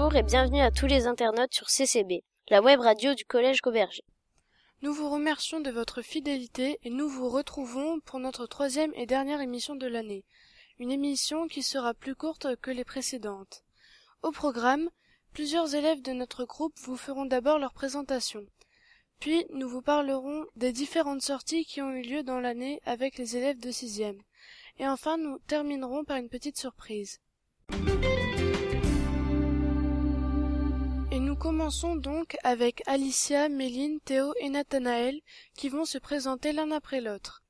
Bonjour et bienvenue à tous les internautes sur CCB, la web radio du Collège Gauberger. Nous vous remercions de votre fidélité et nous vous retrouvons pour notre troisième et dernière émission de l'année. Une émission qui sera plus courte que les précédentes. Au programme, plusieurs élèves de notre groupe vous feront d'abord leur présentation. Puis nous vous parlerons des différentes sorties qui ont eu lieu dans l'année avec les élèves de sixième. Et enfin nous terminerons par une petite surprise. Commençons donc avec Alicia, Méline, Théo et Nathanaël qui vont se présenter l'un après l'autre.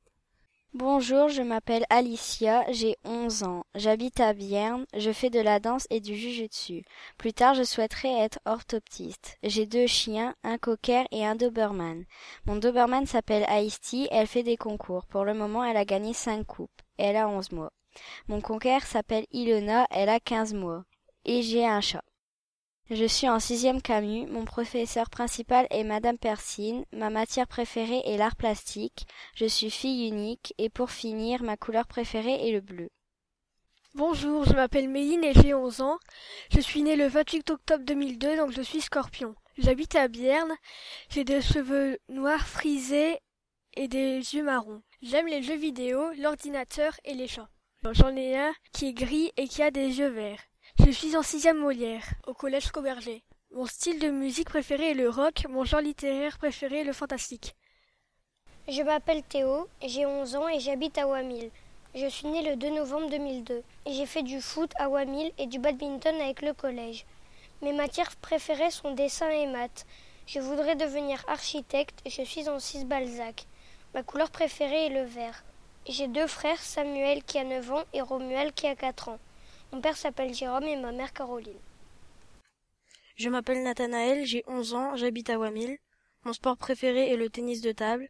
Bonjour, je m'appelle Alicia, j'ai 11 ans. J'habite à Bierne, je fais de la danse et du jujutsu. Plus tard, je souhaiterais être orthoptiste. J'ai deux chiens, un cocker et un Doberman. Mon Doberman s'appelle Aisty, elle fait des concours. Pour le moment, elle a gagné 5 coupes. Elle a 11 mois. Mon cocker s'appelle Ilona, elle a 15 mois. Et j'ai un chat. Je suis en sixième Camus. Mon professeur principal est Madame Persine. Ma matière préférée est l'art plastique. Je suis fille unique. Et pour finir, ma couleur préférée est le bleu. Bonjour, je m'appelle Méline et j'ai 11 ans. Je suis née le 28 octobre 2002, donc je suis scorpion. J'habite à Bierne. J'ai des cheveux noirs frisés et des yeux marrons. J'aime les jeux vidéo, l'ordinateur et les chats. J'en ai un qui est gris et qui a des yeux verts. Je suis en sixième Molière, au collège Coberger. Mon style de musique préféré est le rock, mon genre littéraire préféré est le fantastique. Je m'appelle Théo, j'ai 11 ans et j'habite à Wamil. Je suis né le 2 novembre 2002 et j'ai fait du foot à Wamil et du badminton avec le collège. Mes matières préférées sont dessin et maths. Je voudrais devenir architecte et je suis en 6 Balzac. Ma couleur préférée est le vert. J'ai deux frères, Samuel qui a 9 ans et Romuald qui a 4 ans. Mon père s'appelle Jérôme et ma mère Caroline. Je m'appelle Nathanaël, j'ai 11 ans, j'habite à Wamil. Mon sport préféré est le tennis de table.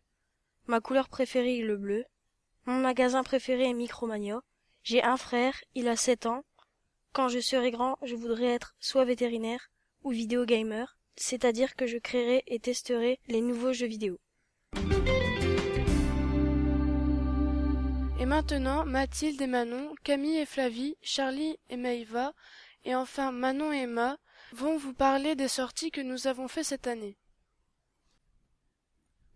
Ma couleur préférée est le bleu. Mon magasin préféré est Micromania. J'ai un frère, il a 7 ans. Quand je serai grand, je voudrais être soit vétérinaire ou vidéo gamer, c'est-à-dire que je créerai et testerai les nouveaux jeux vidéo. Et maintenant, Mathilde et Manon, Camille et Flavie, Charlie et Maïva, et enfin Manon et Emma vont vous parler des sorties que nous avons fait cette année.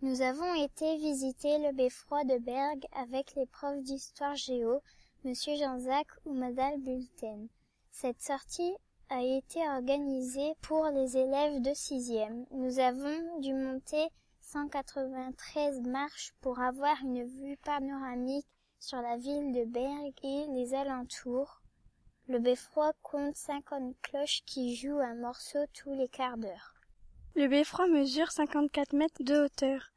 Nous avons été visiter le beffroi de Berg avec les profs d'histoire géo, Monsieur Jean-Jacques ou Madame Bulten. Cette sortie a été organisée pour les élèves de sixième. Nous avons dû monter 193 marches pour avoir une vue panoramique sur la ville de Berg et les alentours. Le beffroi compte 50 cloches qui jouent un morceau tous les quarts d'heure. Le beffroi mesure 54 mètres de hauteur.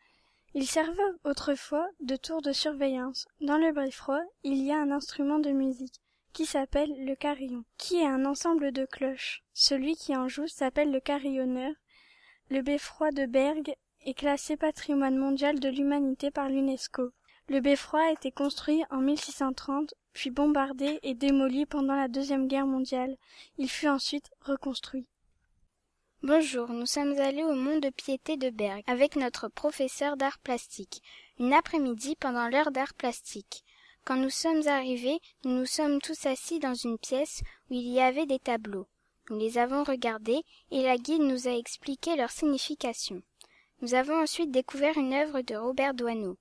Il servait autrefois de tour de surveillance. Dans le beffroi, il y a un instrument de musique qui s'appelle le carillon, qui est un ensemble de cloches. Celui qui en joue s'appelle le carillonneur. Le beffroi de Berg est classé patrimoine mondial de l'humanité par l'UNESCO. Le beffroi a été construit en 1630, puis bombardé et démoli pendant la Deuxième Guerre mondiale. Il fut ensuite reconstruit. Bonjour, nous sommes allés au Mont de Piété de Berg avec notre professeur d'art plastique, une après-midi pendant l'heure d'art plastique. Quand nous sommes arrivés, nous nous sommes tous assis dans une pièce où il y avait des tableaux. Nous les avons regardés et la guide nous a expliqué leur signification. Nous avons ensuite découvert une œuvre de Robert Doisneau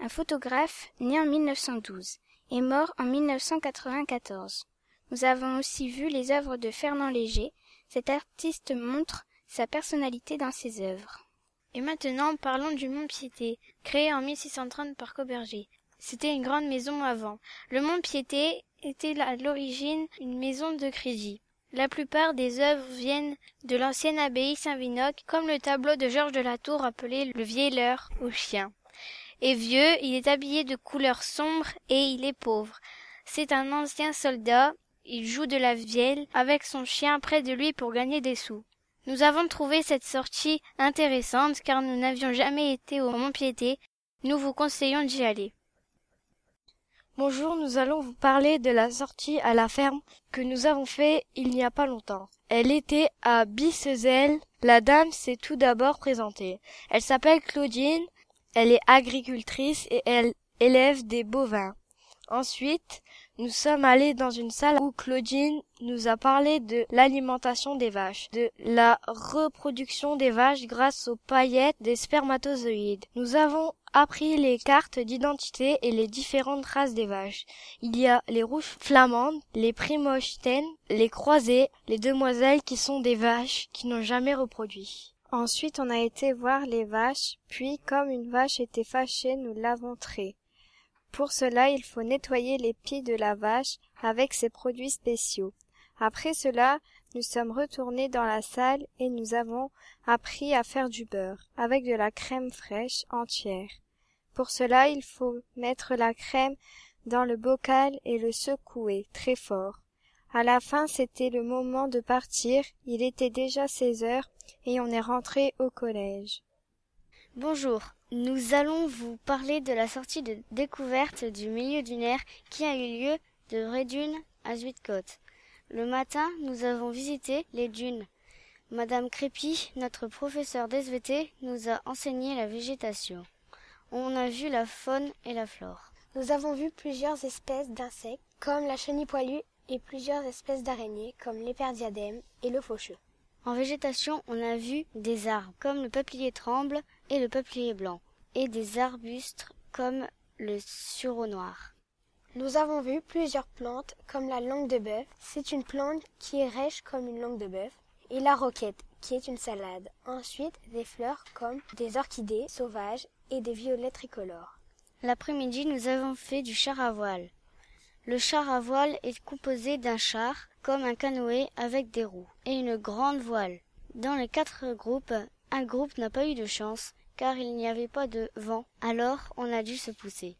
un photographe né en 1912 et mort en 1994. Nous avons aussi vu les œuvres de Fernand Léger. Cet artiste montre sa personnalité dans ses œuvres. Et maintenant, parlons du Mont Piété, créé en 1630 par Coberger. C'était une grande maison avant. Le Mont Piété était à l'origine une maison de crédit. La plupart des œuvres viennent de l'ancienne abbaye Saint-Vinoc, comme le tableau de Georges de la Tour appelé Le Vieilleur au chien est vieux, il est habillé de couleur sombre et il est pauvre. C'est un ancien soldat, il joue de la vielle avec son chien près de lui pour gagner des sous. Nous avons trouvé cette sortie intéressante car nous n'avions jamais été au Mont-Piété. Nous vous conseillons d'y aller. Bonjour, nous allons vous parler de la sortie à la ferme que nous avons fait il n'y a pas longtemps. Elle était à Bissezel. La dame s'est tout d'abord présentée. Elle s'appelle Claudine, elle est agricultrice et elle élève des bovins. Ensuite, nous sommes allés dans une salle où Claudine nous a parlé de l'alimentation des vaches, de la reproduction des vaches grâce aux paillettes des spermatozoïdes. Nous avons appris les cartes d'identité et les différentes races des vaches. Il y a les rouges flamandes, les primochten, les croisées, les demoiselles qui sont des vaches qui n'ont jamais reproduit. Ensuite, on a été voir les vaches, puis comme une vache était fâchée, nous l'avons trait. Pour cela, il faut nettoyer les pieds de la vache avec ces produits spéciaux. Après cela, nous sommes retournés dans la salle et nous avons appris à faire du beurre avec de la crème fraîche entière. Pour cela, il faut mettre la crème dans le bocal et le secouer très fort. À la fin, c'était le moment de partir. Il était déjà seize heures et on est rentré au collège. Bonjour, nous allons vous parler de la sortie de découverte du milieu dunaire qui a eu lieu de vraie dunes à Zuidcote. Le matin, nous avons visité les dunes. Madame Crépy, notre professeur d'SVT, nous a enseigné la végétation. On a vu la faune et la flore. Nous avons vu plusieurs espèces d'insectes, comme la chenille poilue, et plusieurs espèces d'araignées, comme l'éperdiadème et le faucheux. En végétation, on a vu des arbres, comme le peuplier tremble et le peuplier blanc, et des arbustes, comme le sureau noir. Nous avons vu plusieurs plantes, comme la langue de bœuf. C'est une plante qui est rêche comme une langue de bœuf. Et la roquette, qui est une salade. Ensuite, des fleurs comme des orchidées sauvages et des violets tricolores. L'après-midi, nous avons fait du char à voile. Le char à voile est composé d'un char, comme un canoë avec des roues, et une grande voile. Dans les quatre groupes, un groupe n'a pas eu de chance, car il n'y avait pas de vent, alors on a dû se pousser.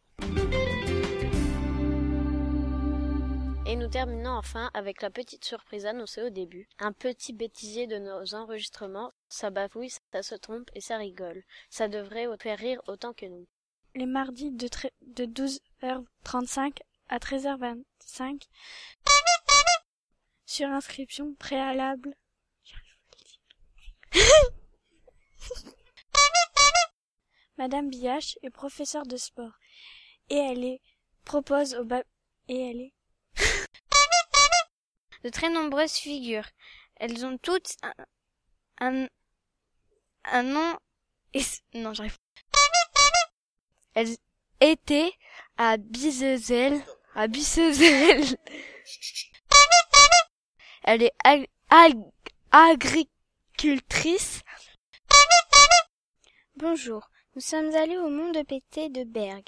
Et nous terminons enfin avec la petite surprise annoncée au début. Un petit bêtisier de nos enregistrements, ça bafouille, ça se trompe et ça rigole. Ça devrait faire rire autant que nous. Les mardis de, de 12h35 à 13h25 sur inscription préalable. Madame Biache est professeure de sport et elle est propose au bas et elle est de très nombreuses figures. Elles ont toutes un, un, un nom et non, j'arrive. Elles étaient à Bizezel, Elle est ag ag agricultrice. Bonjour, nous sommes allés au Mont de Pété de Berg.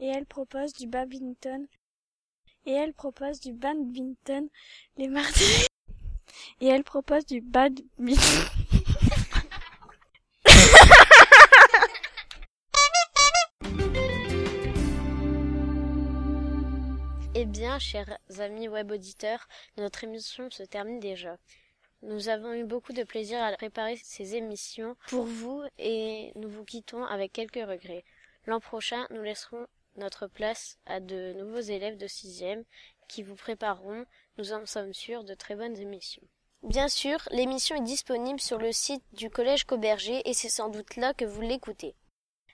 Et elle propose du badminton et elle propose du badminton les mardis. Et elle propose du badminton. Eh bien, chers amis web auditeurs, notre émission se termine déjà. Nous avons eu beaucoup de plaisir à préparer ces émissions pour vous et nous vous quittons avec quelques regrets. L'an prochain, nous laisserons notre place à de nouveaux élèves de sixième qui vous prépareront, nous en sommes sûrs, de très bonnes émissions. Bien sûr, l'émission est disponible sur le site du Collège Cauberger et c'est sans doute là que vous l'écoutez.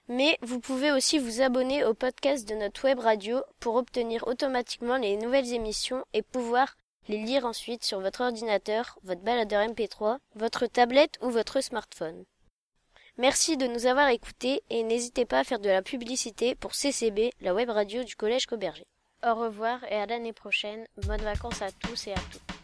Mais vous pouvez aussi vous abonner au podcast de notre web radio pour obtenir automatiquement les nouvelles émissions et pouvoir les lire ensuite sur votre ordinateur, votre baladeur MP3, votre tablette ou votre smartphone. Merci de nous avoir écoutés et n'hésitez pas à faire de la publicité pour CCB, la web radio du Collège Cauberger. Au revoir et à l'année prochaine. Bonnes vacances à tous et à toutes.